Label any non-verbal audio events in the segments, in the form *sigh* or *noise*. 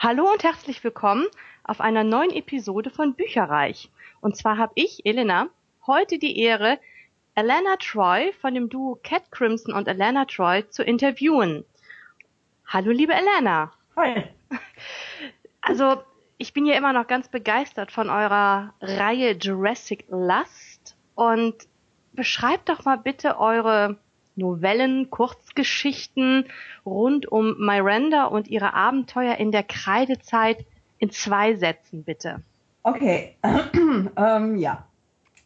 Hallo und herzlich willkommen auf einer neuen Episode von Bücherreich. Und zwar habe ich, Elena, heute die Ehre, Alana Troy von dem Duo Cat Crimson und Alana Troy zu interviewen. Hallo, liebe Alana. Hi. *laughs* Also, ich bin ja immer noch ganz begeistert von eurer Reihe Jurassic Lust und beschreibt doch mal bitte eure Novellen, Kurzgeschichten rund um Miranda und ihre Abenteuer in der Kreidezeit in zwei Sätzen, bitte. Okay, *clears throat* ähm, ja.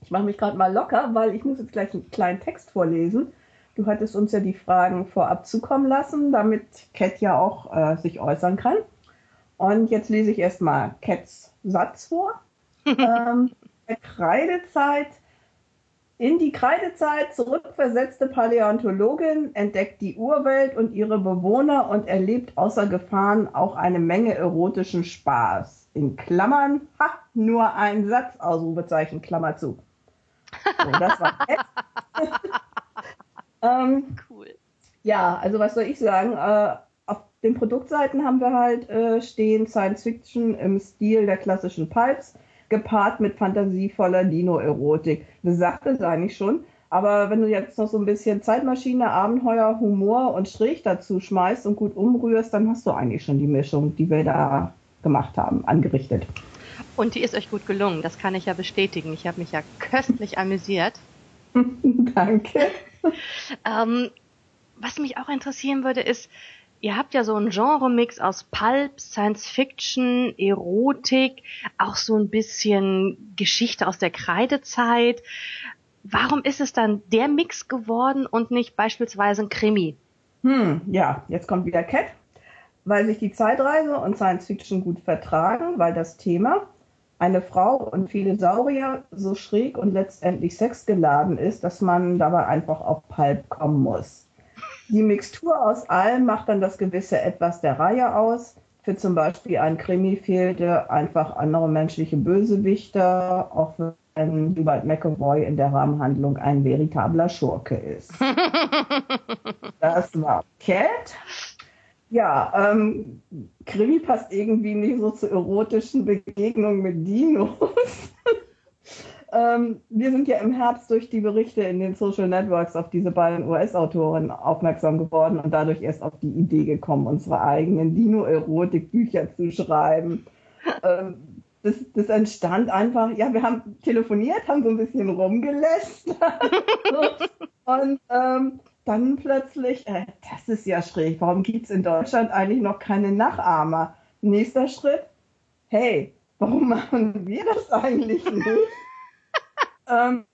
Ich mache mich gerade mal locker, weil ich muss jetzt gleich einen kleinen Text vorlesen. Du hattest uns ja die Fragen vorab zukommen lassen, damit Cat ja auch äh, sich äußern kann. Und jetzt lese ich erstmal Cats Satz vor. *laughs* ähm, der Kreidezeit in die Kreidezeit zurückversetzte Paläontologin entdeckt die Urwelt und ihre Bewohner und erlebt außer Gefahren auch eine Menge erotischen Spaß. In Klammern, ha, nur ein Satz, Ausrufezeichen, Klammer zu. So, das war *laughs* *laughs* ähm, cool. Ja, also was soll ich sagen? Äh, auf den Produktseiten haben wir halt äh, stehen Science Fiction im Stil der klassischen Pulps gepaart mit fantasievoller Dino-Erotik. Das sagt es eigentlich schon. Aber wenn du jetzt noch so ein bisschen Zeitmaschine, Abenteuer, Humor und Schräg dazu schmeißt und gut umrührst, dann hast du eigentlich schon die Mischung, die wir da gemacht haben, angerichtet. Und die ist euch gut gelungen, das kann ich ja bestätigen. Ich habe mich ja köstlich amüsiert. *laughs* Danke. ähm, was mich auch interessieren würde, ist, ihr habt ja so einen Genre-Mix aus Pulp, Science Fiction, Erotik, auch so ein bisschen Geschichte aus der Kreidezeit. Warum ist es dann der Mix geworden und nicht beispielsweise ein Krimi? Hm, ja, jetzt kommt wieder Cat. Weil sich die Zeitreise und Science Fiction gut vertragen, weil das Thema eine Frau und viele Saurier so schräg und letztendlich sexgeladen ist, dass man dabei einfach auf Pulp kommen muss. Die Mixtur aus allem macht dann das gewisse Etwas der Reihe aus. Für zum Beispiel ein Krimi fehlte einfach andere menschliche Bösewichter, auch wenn Hubert McAvoy in der Rahmenhandlung ein veritabler Schurke ist. *laughs* das war Cat. Ja, ähm, Krimi passt irgendwie nicht so zu erotischen Begegnungen mit Dinos. *laughs* Ähm, wir sind ja im Herbst durch die Berichte in den Social Networks auf diese beiden US-Autoren aufmerksam geworden und dadurch erst auf die Idee gekommen, unsere eigenen Dino-Erotik-Bücher zu schreiben. Ähm, das, das, entstand einfach, ja, wir haben telefoniert, haben so ein bisschen rumgelästert *laughs* und ähm, dann plötzlich, äh, das ist ja schräg, warum gibt es in Deutschland eigentlich noch keine Nachahmer? Nächster Schritt, hey, warum machen wir das eigentlich nicht? Ähm,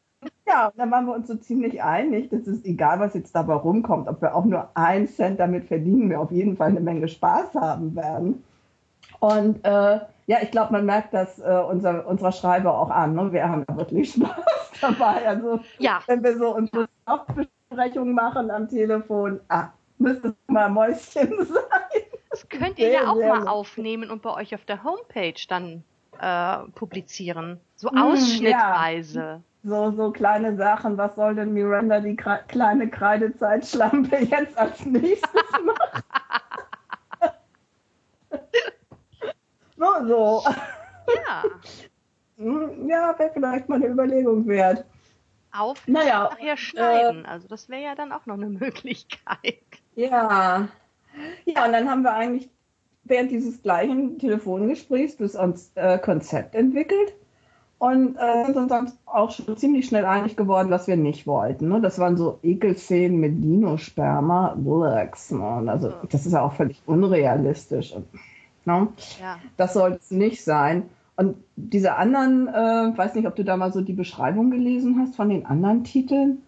ja, dann waren wir uns so ziemlich einig, dass es egal, was jetzt dabei rumkommt, ob wir auch nur einen Cent damit verdienen, wir auf jeden Fall eine Menge Spaß haben werden. Und äh, ja, ich glaube, man merkt das äh, unser, unserer Schreiber auch an. Ne? Wir haben ja wirklich *laughs* Spaß dabei. Also ja. wenn wir so unsere Besprechungen machen am Telefon, ah, müsste es mal Mäuschen *laughs* sein. Das könnt ihr ja auch mal aufnehmen und bei euch auf der Homepage dann äh, publizieren. So hm, ausschnittweise. Ja. So, so kleine Sachen. Was soll denn Miranda, die Kre kleine Kreidezeitschlampe, *laughs* jetzt als nächstes machen? *laughs* so, so. Ja. Hm, ja, wäre vielleicht mal eine Überlegung wert. Auf naja, nachher schneiden. Äh, also das wäre ja dann auch noch eine *laughs* Möglichkeit. Ja. Ja, und dann haben wir eigentlich während dieses gleichen Telefongesprächs das äh, Konzept entwickelt und äh, sind uns auch schon ziemlich schnell einig geworden, was wir nicht wollten. Ne? Das waren so Ekelszenen mit Dinosperma. Ne? Also das ist ja auch völlig unrealistisch. Ne? Ja. Das sollte es nicht sein. Und diese anderen, äh, weiß nicht, ob du da mal so die Beschreibung gelesen hast von den anderen Titeln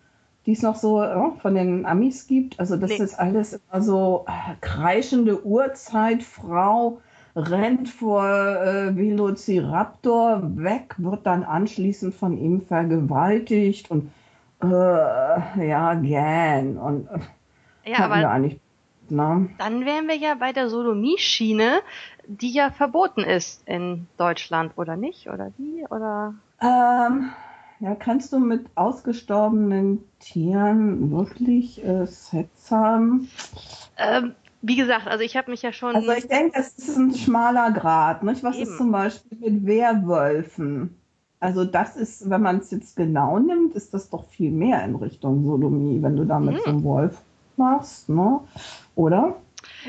die es noch so ja, von den Amis gibt. Also das nee. ist alles immer so äh, kreischende Urzeitfrau rennt vor äh, Velociraptor weg, wird dann anschließend von ihm vergewaltigt und äh, ja, gern. Und äh, ja, aber wir eigentlich, na? dann wären wir ja bei der Sodomie-Schiene, die ja verboten ist in Deutschland, oder nicht? Oder die? Oder? Ähm, ja, kannst du mit ausgestorbenen Tieren wirklich äh, Sex haben? Ähm, wie gesagt, also ich habe mich ja schon. Also ich denke, es ist ein schmaler Grad. Nicht? Was Eben. ist zum Beispiel mit Werwölfen? Also das ist, wenn man es jetzt genau nimmt, ist das doch viel mehr in Richtung Sodomie, wenn du damit hm. so einen Wolf machst, ne? Oder?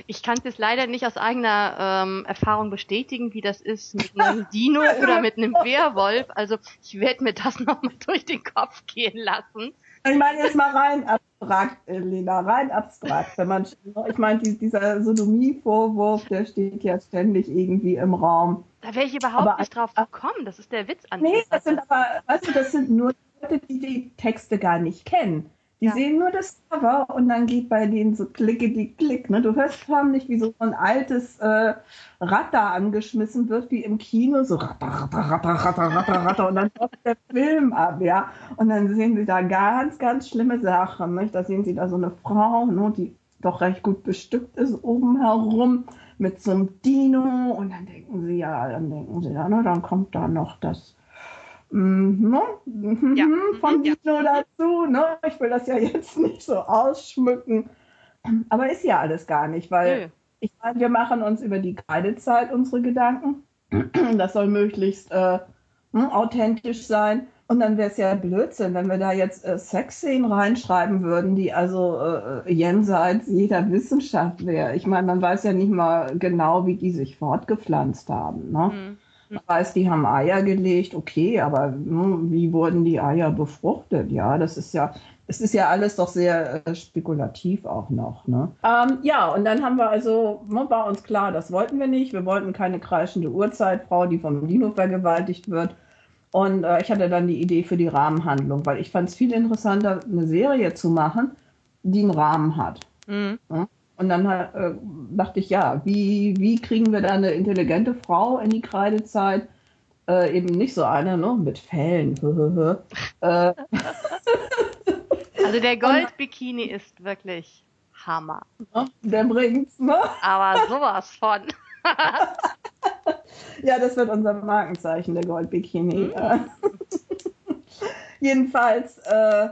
Ich kann es leider nicht aus eigener ähm, Erfahrung bestätigen, wie das ist mit einem *laughs* Dino oder mit einem Werwolf. Also ich werde mir das nochmal *laughs* durch den Kopf gehen lassen. Ich meine jetzt mal rein abstrakt, Lena, rein abstrakt. Wenn man, ich meine, dieser Sodomie-Vorwurf, der steht ja ständig irgendwie im Raum. Da wäre ich überhaupt aber, nicht drauf gekommen. Das ist der Witz an Nee, das sind aber, weißt du, das sind nur Leute, die die Texte gar nicht kennen. Die ja. sehen nur das Cover und dann geht bei denen so klicke die Klick. Ne? Du hörst förmlich, wie so ein altes äh, Rad da angeschmissen wird, wie im Kino, so ratter, ratter, ratter, ratter, ratter, ratter und dann *laughs* läuft der Film ab, ja. Und dann sehen sie da ganz, ganz schlimme Sachen. Nicht? Da sehen sie da so eine Frau, ne, die doch recht gut bestückt ist oben herum mit so einem Dino und dann denken sie, ja, dann denken sie, ja, ne, dann kommt da noch das Mhm, mhm, ja. von mhm, ja. dazu. Ne? Ich will das ja jetzt *laughs* nicht so ausschmücken. Aber ist ja alles gar nicht, weil Nö. ich meine, wir machen uns über die Kreidezeit unsere Gedanken. *clears throat* Das soll möglichst äh, hm, authentisch sein. Und dann wäre es ja Blödsinn, wenn wir da jetzt äh, Sexszenen reinschreiben würden, die also äh, jenseits jeder Wissenschaft wäre. Ich meine, man weiß ja nicht mal genau, wie die sich fortgepflanzt haben. Ne? Mhm. Man weiß, die haben Eier gelegt, okay, aber hm, wie wurden die Eier befruchtet? Ja, das ist ja, es ist ja alles doch sehr äh, spekulativ auch noch. Ne? Ähm, ja, und dann haben wir also, ne, war uns klar, das wollten wir nicht. Wir wollten keine kreischende Urzeitfrau, die vom Dino vergewaltigt wird. Und äh, ich hatte dann die Idee für die Rahmenhandlung, weil ich fand es viel interessanter, eine Serie zu machen, die einen Rahmen hat. Mhm. Ja? Und dann äh, dachte ich, ja, wie, wie kriegen wir da eine intelligente Frau in die Kreidezeit? Äh, eben nicht so eine, ne, mit Fällen. *laughs* äh. Also der *laughs* Goldbikini ist wirklich Hammer. Der bringt's, ne? Aber sowas von. *laughs* ja, das wird unser Markenzeichen, der Goldbikini. Mhm. Jedenfalls äh,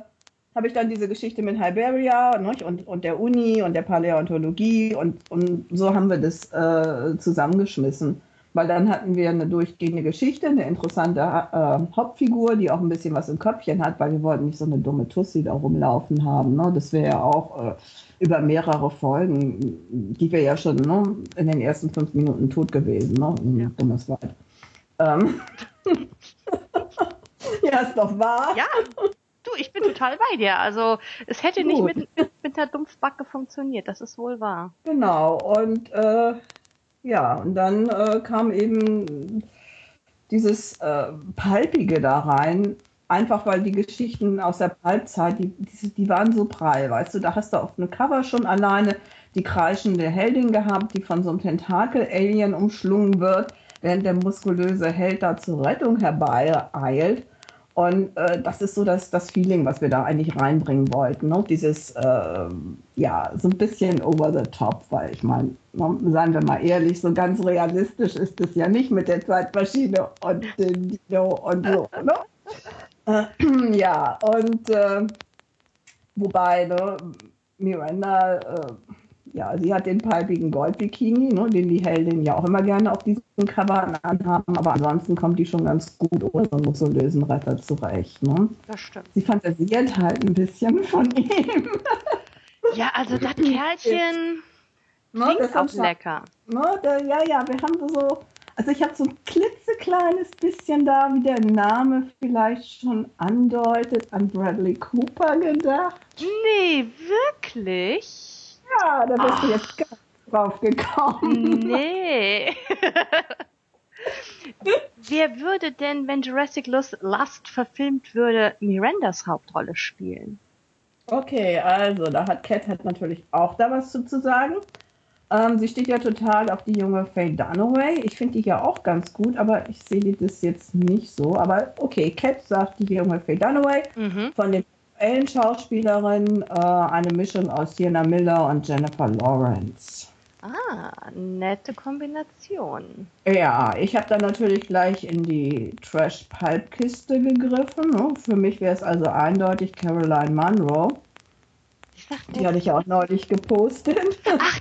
habe ich dann diese Geschichte mit Hiberia nicht? Und, und der Uni und der Paläontologie und, und so haben wir das äh, zusammengeschmissen. Weil dann hatten wir eine durchgehende Geschichte, eine interessante äh, Hauptfigur, die auch ein bisschen was im Köpfchen hat, weil wir wollten nicht so eine dumme Tussi da rumlaufen haben. Ne? Das wäre ja auch äh, über mehrere Folgen, die wäre ja schon ne, in den ersten fünf Minuten tot gewesen. Ne? Ja. dummes Wald. Ähm. *laughs* ja, ist doch wahr. Ja, Du, ich bin total bei dir. Also es hätte Gut. nicht mit, mit, mit der Dumpfbacke funktioniert, das ist wohl wahr. Genau, und äh, ja, und dann äh, kam eben dieses äh, Palpige da rein, einfach weil die Geschichten aus der Palpzeit, die, die, die, waren so prall, weißt du, da hast du auf einem Cover schon alleine die kreischende Heldin gehabt, die von so einem Tentakel-Alien umschlungen wird, während der muskulöse Held da zur Rettung herbeieilt. Und äh, das ist so das, das Feeling, was wir da eigentlich reinbringen wollten. Ne? Dieses, äh, ja, so ein bisschen over the top, weil ich meine, ne, seien wir mal ehrlich, so ganz realistisch ist es ja nicht mit der Zeitmaschine und dem Dino und so. Ne? Äh, *laughs* ja, und äh, wobei, ne, Miranda äh, ja, sie hat den palpigen Goldbikini, ne, den die Heldin ja auch immer gerne auf diesen Covern anhaben, aber ansonsten kommt die schon ganz gut ohne so einen muskulösen Retter zurecht. Ne? Das stimmt. Sie fantasiert halt ein bisschen von ihm. Ja, also das Kerlchen ne, klingt auch lecker. Ne, da, ja, ja, wir haben so, also ich habe so ein klitzekleines bisschen da, wie der Name vielleicht schon andeutet, an Bradley Cooper gedacht. Nee, wirklich? Ja, da bist Ach. du jetzt ganz drauf gekommen. Nee. Wer würde denn, wenn Jurassic Lust verfilmt würde, Mirandas Hauptrolle spielen? Okay, also da hat Cat hat natürlich auch da was zu, zu sagen. Ähm, sie steht ja total auf die junge Faye Dunaway. Ich finde die ja auch ganz gut, aber ich sehe das jetzt nicht so. Aber okay, Cat sagt die junge Faye Dunaway mhm. von den Schauspielerin, äh, eine Mischung aus Sienna Miller und Jennifer Lawrence. Ah, nette Kombination. Ja, ich habe dann natürlich gleich in die Trash-Pulp-Kiste gegriffen. Ne? Für mich wäre es also eindeutig Caroline Munro. Die hatte ich auch neulich gepostet. Ach,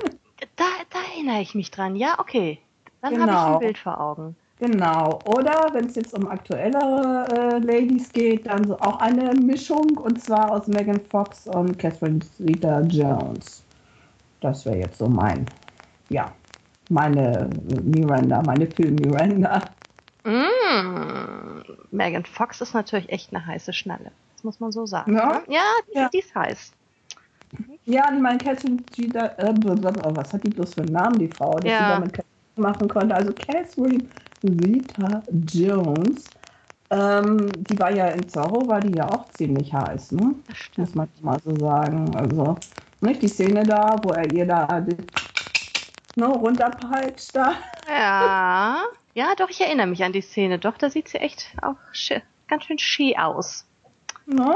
erinnere ich mich dran. Ja, okay. Dann genau. habe ich ein Bild vor Augen. Genau. Oder wenn es jetzt um aktuellere äh, Ladies geht, dann so auch eine Mischung und zwar aus Megan Fox und Catherine Zeta Jones. Das wäre jetzt so mein, ja, meine Miranda, meine Film Miranda. Mm. Megan Fox ist natürlich echt eine heiße Schnalle. Das muss man so sagen. Ja, ne? ja, die, ja. die ist heiß. Ja, ich meine, Catherine Zeta, äh, was hat die bloß für einen Namen, die Frau, dass ja. sie damit machen konnte. Also Catherine Rita Jones. Ähm, die war ja in Zorro, war die ja auch ziemlich heiß, ne? Muss man mal so sagen. Also, nicht die Szene da, wo er ihr da ne, runterpeitscht da. Ja. Ja, doch, ich erinnere mich an die Szene. Doch, da sieht sie echt auch ganz schön schee aus. Ne?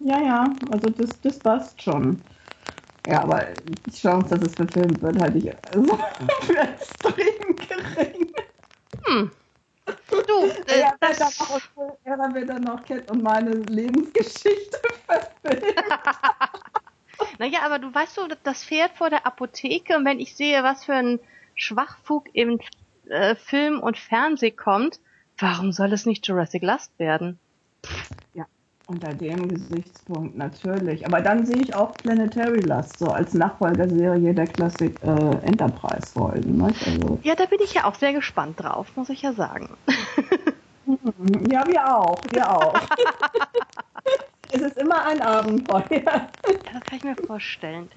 Ja, ja, also das, das passt schon. Ja, aber die Chance, dass es verfilmt wird, halte ich also für extrem gering. Hm. Du, äh, ja, das... Er wird dann noch Cat und meine Lebensgeschichte verfilmt. naja, aber du weißt du, das Pferd vor der Apotheke und wenn ich sehe, was für ein Schwachfug im äh, Film und Fernsehen kommt, warum soll es nicht Jurassic Last werden? Ja, unter dem Gesichtspunkt natürlich. Aber dann sehe ich auch Planetary Lust so als Nachfolgerserie der Classic äh, Enterprise Folgen. Ne? Also, ja, da bin ich ja auch sehr gespannt drauf, muss ich ja sagen. ja, wir auch, wir auch. *laughs* es ist immer ein Abenteuer. Das kann ich mir vorstellen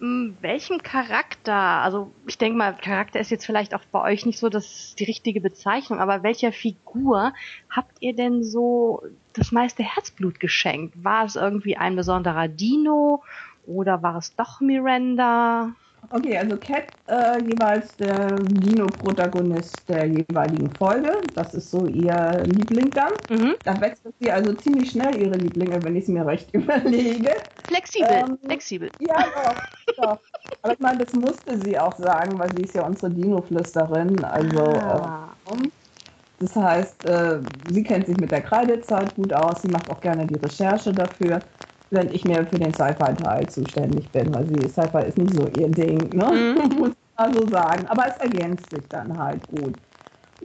welchem Charakter, also ich denke mal, Charakter ist jetzt vielleicht auch bei euch nicht so das die richtige Bezeichnung, aber welcher Figur habt ihr denn so das meiste Herzblut geschenkt? War es irgendwie ein besonderer Dino oder war es doch Miranda? Okay, also Cat äh, jeweils der Dino-Protagonist der jeweiligen Folge. Das ist so ihr Liebling dann. Mhm. Da wechselt sie also ziemlich schnell ihre Lieblinge, wenn ich es mir recht *laughs* überlege. Flexibel, ähm, flexibel. Ja, doch, doch. Aber ich meine, das musste sie auch sagen, weil sie ist ja unsere Dino-Flüsterin. Also, ah. äh, das heißt, äh, sie kennt sich mit der Kreidezeit gut aus. Sie macht auch gerne die Recherche dafür wenn ich mir für den Sci-Fi-Teil zuständig bin, weil sie Sci-Fi ist nicht so ihr Ding, ne? Mhm. *laughs* muss man so sagen. Aber es ergänzt sich dann halt gut.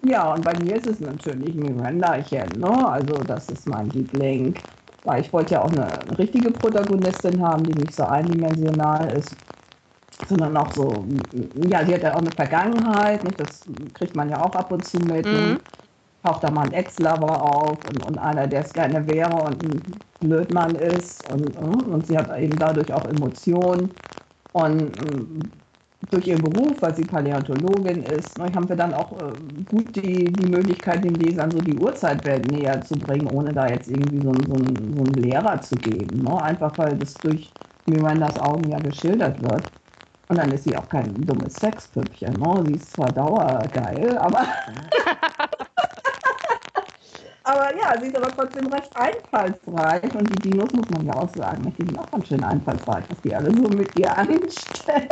Ja, und bei mir ist es natürlich Mirandachen, ne? Also das ist mein Liebling. Weil ich wollte ja auch eine richtige Protagonistin haben, die nicht so eindimensional ist, sondern auch so, ja, sie hat ja auch eine Vergangenheit, nicht? das kriegt man ja auch ab und zu mit. Mhm taucht da mal ein Ex-Lover auf und, und, einer, der es gerne wäre und ein Blödmann ist und, und sie hat eben dadurch auch Emotionen und durch ihren Beruf, weil sie Paläontologin ist, ne, haben wir dann auch äh, gut die, die Möglichkeit, den Lesern so die Urzeitwelt näher zu bringen, ohne da jetzt irgendwie so, so, so einen Lehrer zu geben. Ne? Einfach weil das durch Mirandas Augen ja geschildert wird. Und dann ist sie auch kein dummes Sexpüppchen. Ne? Sie ist zwar dauergeil, aber *laughs* Aber ja, sie ist aber trotzdem recht einfallsreich. Und die Dinos, muss man ja auch sagen, die sind auch ganz schön einfallsreich, was die alle so mit ihr anstellen.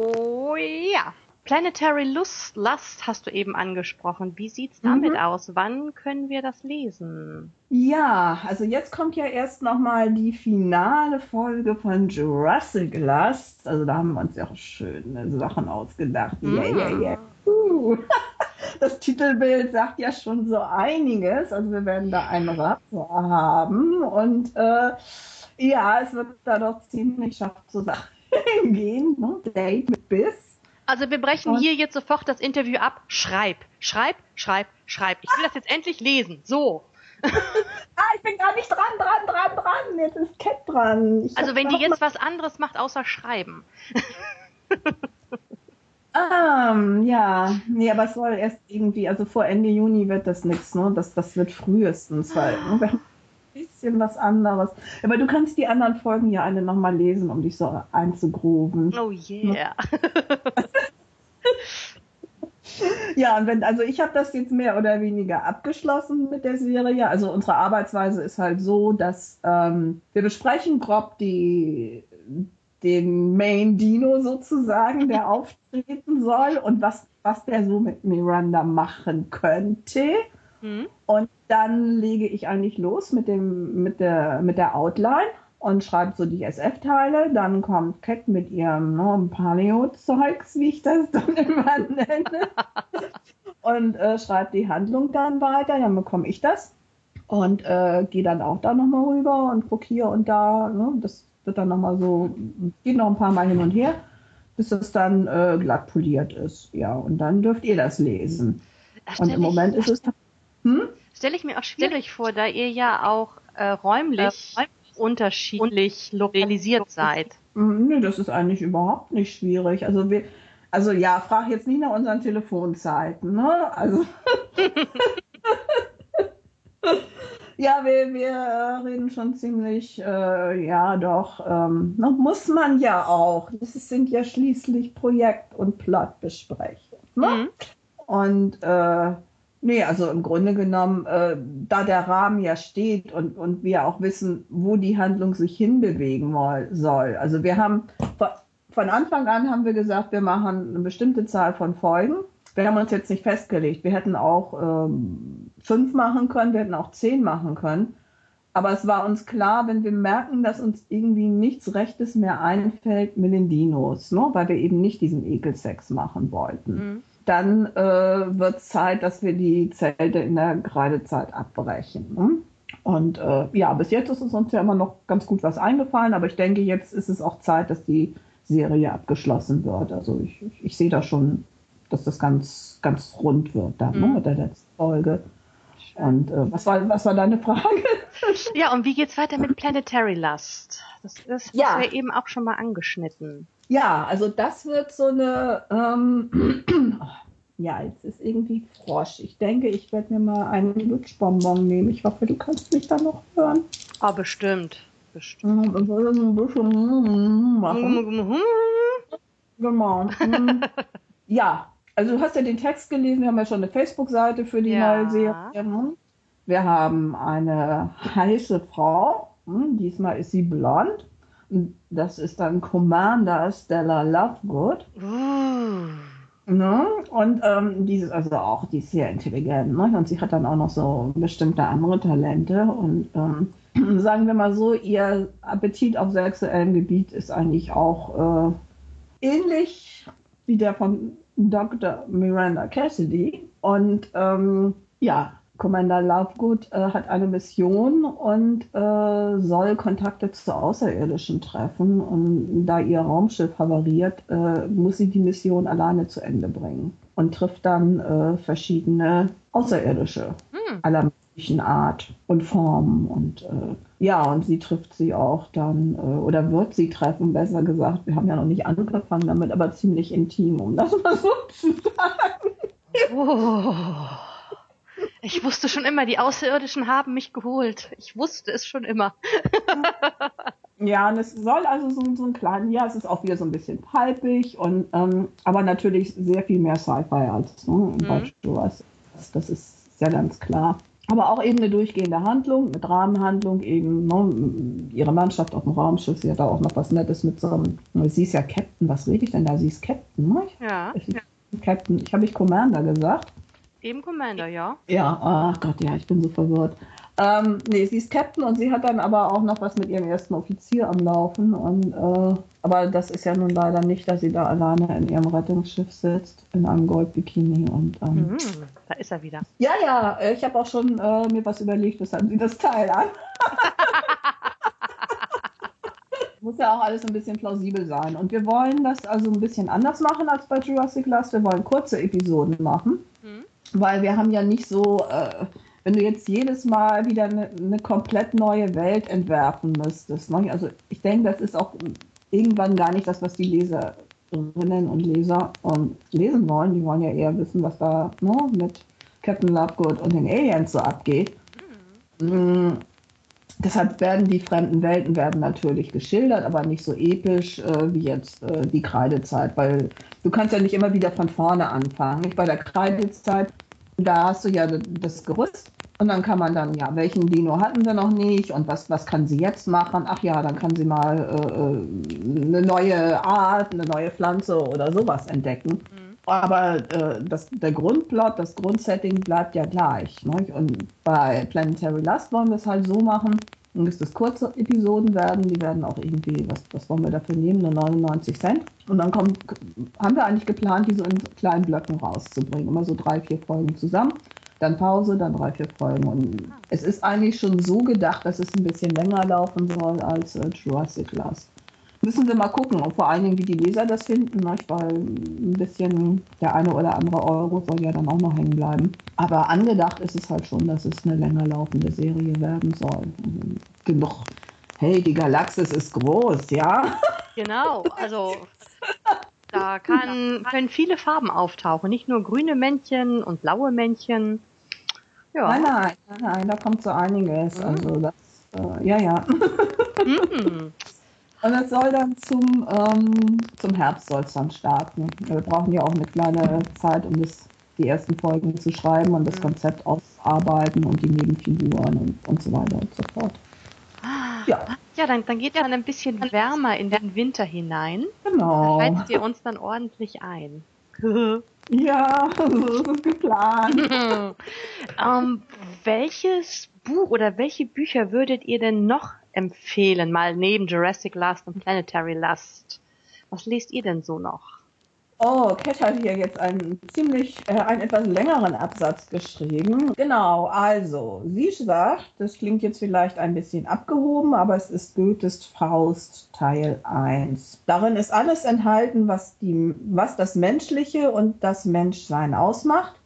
Oh ja. Planetary Lust, Lust hast du eben angesprochen. Wie sieht's damit mhm. aus? Wann können wir das lesen? Ja, also jetzt kommt ja erst nochmal die finale Folge von Jurassic Lust. Also da haben wir uns ja auch schöne Sachen ausgedacht. Ja, ja, ja. Das Titelbild sagt ja schon so einiges. Also wir werden da einen Raptor haben und äh, ja, es wird da doch ziemlich scharf zur Sache *laughs* gehen. Ne? Date mit Biss. Also wir brechen und? hier jetzt sofort das Interview ab. Schreib, schreib, schreib, schreib. Ich will das jetzt endlich lesen. So. *laughs* ah, ich bin gar nicht dran, dran, dran, dran. Jetzt ist Cat dran. Ich also wenn die jetzt was anderes macht außer schreiben. *laughs* Um, ja, nee, aber es soll erst irgendwie, also vor Ende Juni wird das nichts, ne? Das, das wird frühestens, weil ne? wir haben ein bisschen was anderes. Aber du kannst die anderen Folgen ja alle nochmal lesen, um dich so einzugrooven. Oh yeah. *laughs* ja, und wenn, also ich habe das jetzt mehr oder weniger abgeschlossen mit der Serie. Also unsere Arbeitsweise ist halt so, dass ähm, wir besprechen grob die den Main Dino sozusagen, der *laughs* auftreten soll und was, was der so mit Miranda machen könnte. Mhm. Und dann lege ich eigentlich los mit dem, mit der, mit der Outline und schreibt so die SF-Teile. Dann kommt Cat mit ihrem ne, Paleo-Zeugs, wie ich das dann *laughs* immer nenne. und äh, schreibt die Handlung dann weiter. Dann bekomme ich das und äh, gehe dann auch da nochmal rüber und gucke hier und da. Ne, das wird dann nochmal so, geht noch ein paar Mal hin und her, bis es dann äh, glatt poliert ist. Ja, und dann dürft ihr das lesen. Und im Moment ist es. Hm? Stelle ich mir auch schwierig vor, da ihr ja auch äh, räumlich äh, unterschiedlich lokalisiert seid. Hm, nö, das ist eigentlich überhaupt nicht schwierig. Also wir, also ja, frag jetzt nicht nach unseren Telefonzeiten, ne? Also *laughs* *laughs* ja, wir, wir reden schon ziemlich, äh, ja doch, ähm, muss man ja auch. Das sind ja schließlich Projekt- und Plotbesprechungen. Ne? Mhm. Und äh, Nee, also im Grunde genommen, äh, da der Rahmen ja steht und, und wir auch wissen, wo die Handlung sich hinbewegen soll. Also wir haben von Anfang an haben wir gesagt, wir machen eine bestimmte Zahl von Folgen. Wir haben uns jetzt nicht festgelegt. Wir hätten auch ähm, fünf machen können, wir hätten auch zehn machen können. Aber es war uns klar, wenn wir merken, dass uns irgendwie nichts Rechtes mehr einfällt mit den Dinos, ne? weil wir eben nicht diesen Ekelsex machen wollten. Mhm dann äh, wird Zeit, dass wir die Zelte in der Kreidezeit abbrechen. Ne? Und äh, ja, bis jetzt ist es uns ja immer noch ganz gut was eingefallen, aber ich denke, jetzt ist es auch Zeit, dass die Serie abgeschlossen wird. Also ich, ich, ich sehe da schon, dass das ganz, ganz rund wird dann ne, mhm. ne, mit der letzten Folge. Und äh, was, war, was war deine Frage? *laughs* Ja, und wie geht's weiter mit Planetary Lust? Das ist ja. wir eben auch schon mal angeschnitten. Ja, also das wird so eine, ähm, *clears throat* ja, jetzt ist irgendwie Frosch. Ich denke, ich werde mir mal einen Lutschbonbon nehmen. Ich hoffe, du kannst mich da noch hören. Ah, oh, bestimmt. Bestimmt. Ja, soll ein bisschen machen. genau. *laughs* ja, also du hast ja den Text gelesen. Wir haben ja schon eine Facebook-Seite für die ja. neue Serie. Wir haben eine heiße Frau. Hm, diesmal ist sie blond. Das ist dann Commander Stella Lovegood. Mm. Ne? Und ähm, die ist also auch, die ist sehr intelligent. Ne? Und sie hat dann auch noch so bestimmte andere Talente. Und ähm, *clears throat* sagen wir mal so, ihr Appetit auf sexuellem Gebiet ist eigentlich auch äh, ähnlich wie der von Dr. Miranda Cassidy. Und ähm, ja, Commander Lovegood äh, hat eine Mission und äh, soll Kontakte zu Außerirdischen treffen. Und da ihr Raumschiff havariert, äh, muss sie die Mission alleine zu Ende bringen und trifft dann äh, verschiedene Außerirdische hm. aller möglichen Art und Formen. Und äh, ja, und sie trifft sie auch dann, äh, oder wird sie treffen, besser gesagt. Wir haben ja noch nicht angefangen damit, aber ziemlich intim, um das *laughs* mal so zu sagen. Oh. Ich wusste schon immer, die Außerirdischen haben mich geholt. Ich wusste es schon immer. *laughs* ja, und es soll also so, so ein kleinen, ja, es ist auch wieder so ein bisschen palpig und ähm, aber natürlich sehr viel mehr Sci-Fi als ne, mhm. Das, das ist sehr ganz klar. Aber auch eben eine durchgehende Handlung, mit Rahmenhandlung eben, ne, ihre Mannschaft auf dem Raumschiff, sie hat da auch noch was Nettes mit so einem, sie ist ja Captain, was rede ich denn da? Sie ist Captain, ne? Ja. Ich, ja. Captain, ich habe nicht Commander gesagt. Eben Commander, ja. Ja, ach Gott, ja, ich bin so verwirrt. Ähm, nee, sie ist Captain und sie hat dann aber auch noch was mit ihrem ersten Offizier am Laufen. Und, äh, aber das ist ja nun leider nicht, dass sie da alleine in ihrem Rettungsschiff sitzt, in einem Goldbikini. Und, ähm, mhm, da ist er wieder. Ja, ja, ich habe auch schon äh, mir was überlegt, weshalb sie das Teil an. *laughs* Muss ja auch alles ein bisschen plausibel sein. Und wir wollen das also ein bisschen anders machen als bei Jurassic Last. Wir wollen kurze Episoden machen. Mhm weil wir haben ja nicht so, äh, wenn du jetzt jedes Mal wieder eine, eine komplett neue Welt entwerfen müsstest. Ne? Also ich denke, das ist auch irgendwann gar nicht das, was die Leserinnen und Leser ähm, lesen wollen. Die wollen ja eher wissen, was da ne, mit Captain Lovegood und den Aliens so abgeht. Mhm. Mm, deshalb werden die fremden Welten werden natürlich geschildert, aber nicht so episch äh, wie jetzt äh, die Kreidezeit, weil du kannst ja nicht immer wieder von vorne anfangen. Nicht bei der Kreidezeit da hast du ja das Gerüst und dann kann man dann, ja, welchen Dino hatten wir noch nicht und was, was kann sie jetzt machen? Ach ja, dann kann sie mal äh, äh eine neue Art, eine neue Pflanze oder sowas entdecken. Mhm. Aber äh, das, der Grundplot, das Grundsetting bleibt ja gleich. Ne? Und bei Planetary Lust wollen wir es halt so machen, Dann müsste es kurze Episoden werden, die werden auch irgendwie, was, was wollen wir dafür nehmen, nur 99 Cent. Und dann kommt, haben wir eigentlich geplant, die so in kleinen Blöcken rauszubringen. Immer so drei, vier Folgen zusammen. Dann Pause, dann drei, vier Folgen. Und es ist eigentlich schon so gedacht, dass es ein bisschen länger laufen soll als äh, Jurassic Last. Müssen wir mal gucken, und vor allen Dingen, wie die Leser das finden, ne? weil ein bisschen der eine oder andere Euro soll ja dann auch noch hängen bleiben. Aber angedacht ist es halt schon, dass es eine länger laufende Serie werden soll. Genug. Hey, die Galaxis ist groß, ja? Genau, also da kann, können viele Farben auftauchen, nicht nur grüne Männchen und blaue Männchen. Ja. Nein, nein, nein, nein, da kommt so einiges. Mhm. Also das, äh, ja, ja. Mhm. *laughs* Und es soll dann zum, ähm, zum Herbst soll es dann starten. Wir brauchen ja auch eine kleine Zeit, um das, die ersten Folgen zu schreiben und das mhm. Konzept auszuarbeiten und die Nebenfiguren und, und so weiter und so fort. Ja, ja dann, dann geht ja ein bisschen wärmer in den Winter hinein. Genau. Da heizt ihr uns dann ordentlich ein. *laughs* ja, *laughs* so ist es geplant. Ähm, welches Buch oder welche Bücher würdet ihr denn noch empfehlen, mal neben Jurassic Last und Planetary Lust? Was lest ihr denn so noch? Oh, Cat hat hier jetzt einen ziemlich, äh, einen etwas längeren Absatz geschrieben. Genau, also, sie sagt, das klingt jetzt vielleicht ein bisschen abgehoben, aber es ist Goethes Faust Teil 1. Darin ist alles enthalten, was, die, was das Menschliche und das Menschsein ausmacht.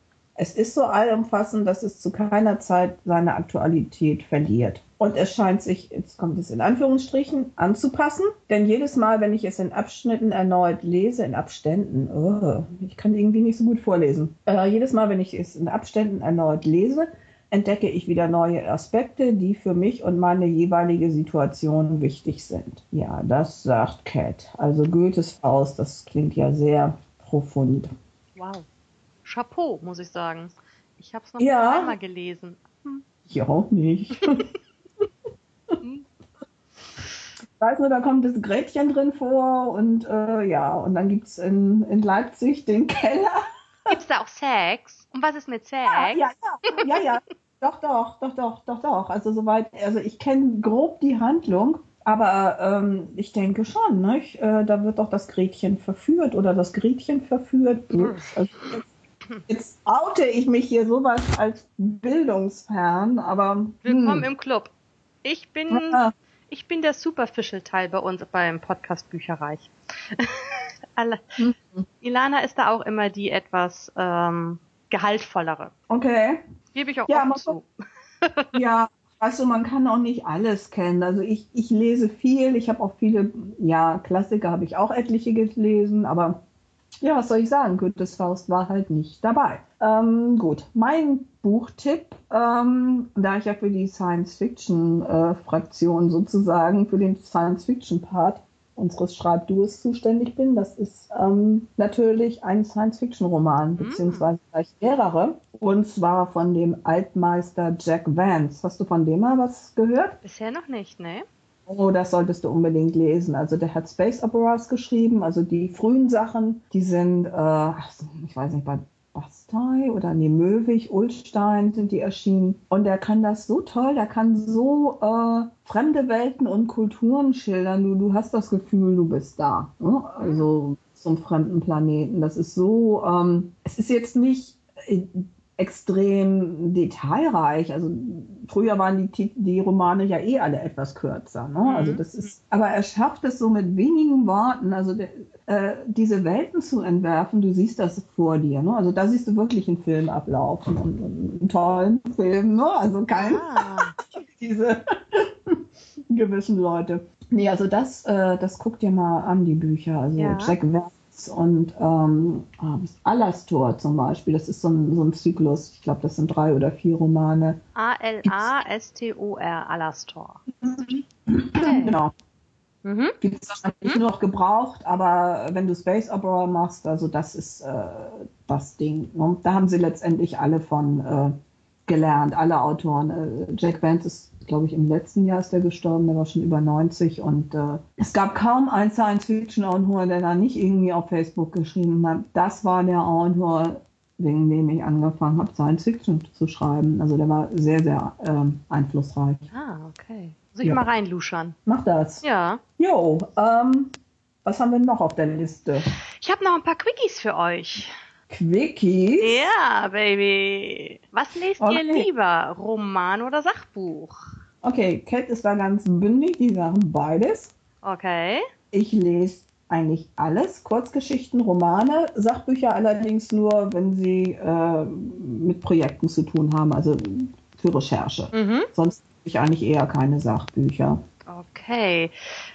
Es ist so allumfassend, dass es zu keiner Zeit seine Aktualität verliert. Und es scheint sich, jetzt kommt es in Anführungsstrichen, anzupassen. Denn jedes Mal, wenn ich es in Abschnitten erneut lese, in Abständen, oh, ich kann irgendwie nicht so gut vorlesen. Äh, jedes Mal, wenn ich es in Abständen erneut lese, entdecke ich wieder neue Aspekte, die für mich und meine jeweilige Situation wichtig sind. Ja, das sagt Cat. Also Goethes Faust, das klingt ja sehr profund. Wow. Chapeau, muss ich sagen. Ich habe es noch ja. einmal gelesen. Hm. Ich auch nicht. *laughs* ich weiß nur, da kommt das Gretchen drin vor und äh, ja, und dann gibt es in, in Leipzig den Keller. Gibt es da auch Sex? Und was ist mit Sex? Ja, ja, ja, ja, ja. Doch, doch, doch, doch, doch, doch. Also soweit, also ich kenne grob die Handlung, aber ähm, ich denke schon, nicht? Äh, da wird doch das Gretchen verführt oder das Gretchen verführt. Also, Jetzt oute ich mich hier sowas als bildungsfern, aber. Willkommen hm. im Club. Ich bin, ja. ich bin der Superficial-Teil bei uns beim Podcast Bücherreich. *laughs* mhm. Ilana ist da auch immer die etwas ähm, gehaltvollere. Okay. Gebe ich auch ja, zu. ja, weißt du, man kann auch nicht alles kennen. Also ich, ich lese viel, ich habe auch viele, ja, Klassiker habe ich auch etliche gelesen, aber ja, was soll ich sagen? Goethes Faust war halt nicht dabei. Ähm, gut, mein Buchtipp, ähm, da ich ja für die Science-Fiction-Fraktion äh, sozusagen, für den Science-Fiction-Part unseres Schreibduos zuständig bin, das ist ähm, natürlich ein Science-Fiction-Roman, mhm. beziehungsweise gleich mehrere. Und zwar von dem Altmeister Jack Vance. Hast du von dem mal was gehört? Bisher noch nicht, ne? Oh, das solltest du unbedingt lesen. Also der hat Space Operas geschrieben, also die frühen Sachen, die sind, äh, ich weiß nicht, bei Bastei oder nee, Möwig, Ulstein sind die erschienen. Und er kann das so toll, der kann so äh, fremde Welten und Kulturen schildern. Du, du hast das Gefühl, du bist da. Ne? Also zum fremden Planeten. Das ist so, ähm, es ist jetzt nicht äh, extrem detailreich. Also früher waren die, die Romane ja eh alle etwas kürzer. Ne? Mhm. Also das ist, aber er schafft es so mit wenigen Worten, also de, äh, diese Welten zu entwerfen. Du siehst das vor dir. Ne? Also da siehst du wirklich einen Film ablaufen und, und einen tollen Film. Ne? Also kein ah. *laughs* diese *laughs* gewissen Leute. Nee, also das, äh, das guck dir mal an, die Bücher. Also ja. Jack Vance und ähm, ah, Alastor zum Beispiel, das ist so ein, so ein Zyklus, ich glaube, das sind drei oder vier Romane. A-L-A-S-T-O-R, Alastor. Okay. Genau. Mhm. Gibt es wahrscheinlich mhm. nur noch gebraucht, aber wenn du Space Opera machst, also das ist äh, das Ding. Und ne? da haben sie letztendlich alle von äh, gelernt, alle Autoren. Äh, Jack Vance ist glaube ich, im letzten Jahr ist er gestorben, der war schon über 90 und äh, es gab kaum ein Science-Fiction-Autor, der da nicht irgendwie auf Facebook geschrieben hat, das war der Autor, wegen dem ich angefangen habe, Science Fiction zu schreiben. Also der war sehr, sehr ähm, einflussreich. Ah, okay. Soll ich ja. mal reinluschern? Mach das. Ja. Jo, ähm, was haben wir noch auf der Liste? Ich habe noch ein paar Quickies für euch. Quickies? Ja, Baby. Was lest okay. ihr lieber? Roman oder Sachbuch? Okay, Cat ist da ganz bündig, die sagen beides. Okay. Ich lese eigentlich alles, Kurzgeschichten, Romane, Sachbücher allerdings nur, wenn sie äh, mit Projekten zu tun haben, also für Recherche. Mhm. Sonst ich eigentlich eher keine Sachbücher. Okay.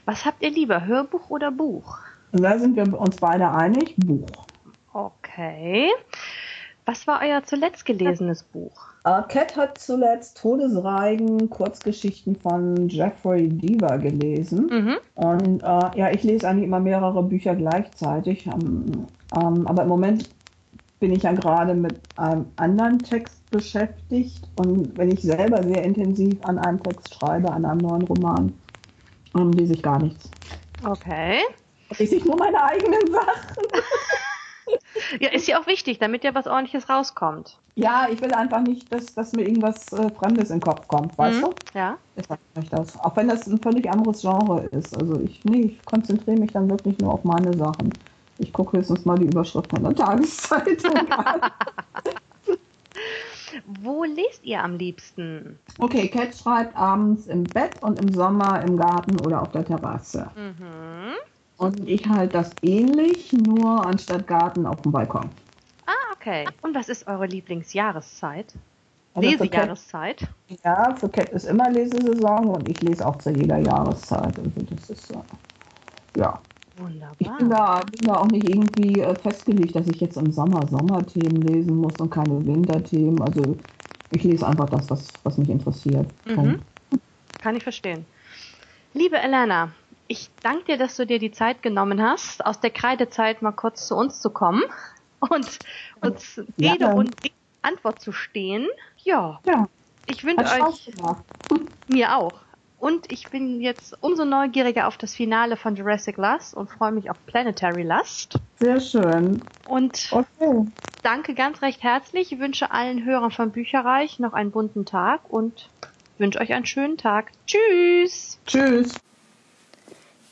Was habt ihr lieber, Hörbuch oder Buch? Da sind wir uns beide einig, Buch. Okay. Was war euer zuletzt gelesenes Buch? Uh, Cat hat zuletzt Todesreigen, Kurzgeschichten von Jeffrey Deaver gelesen. Mhm. Und uh, ja, ich lese eigentlich immer mehrere Bücher gleichzeitig. Um, um, aber im Moment bin ich ja gerade mit einem anderen Text beschäftigt. Und wenn ich selber sehr intensiv an einem Text schreibe, an einem neuen Roman, um, lese ich gar nichts. Okay. Lese ich nur meine eigenen Sachen. *laughs* Ja, ist ja auch wichtig, damit ja was ordentliches rauskommt. Ja, ich will einfach nicht, dass, dass mir irgendwas äh, Fremdes in den Kopf kommt, weißt mhm. du? Ja. Ich das. Auch wenn das ein völlig anderes Genre ist. Also ich, nee, ich konzentriere mich dann wirklich nur auf meine Sachen. Ich gucke höchstens mal die Überschrift der *laughs* Tageszeitung an. *laughs* Wo lest ihr am liebsten? Okay, Cat schreibt abends im Bett und im Sommer im Garten oder auf der Terrasse. Mhm. Und ich halte das ähnlich, nur anstatt Garten auf dem Balkon. Ah, okay. Und was ist eure Lieblingsjahreszeit? Also Lesejahreszeit? Ja, für Cat ist immer Lesesaison und ich lese auch zu jeder Jahreszeit. Also das ist äh, ja. Wunderbar. Ich bin da, bin da auch nicht irgendwie äh, festgelegt, dass ich jetzt im Sommer Sommerthemen lesen muss und keine Winterthemen. Also ich lese einfach das, was, was mich interessiert. Mhm. Kann ich verstehen. Liebe Elena, ich danke dir, dass du dir die Zeit genommen hast, aus der Kreidezeit mal kurz zu uns zu kommen und uns ja, Rede und Antwort zu stehen. Ja. ja. Ich wünsche euch. Mir auch. Und ich bin jetzt umso neugieriger auf das Finale von Jurassic Lust und freue mich auf Planetary Lust. Sehr schön. Und okay. danke ganz recht herzlich. Ich wünsche allen Hörern von Bücherreich noch einen bunten Tag und wünsche euch einen schönen Tag. Tschüss. Tschüss.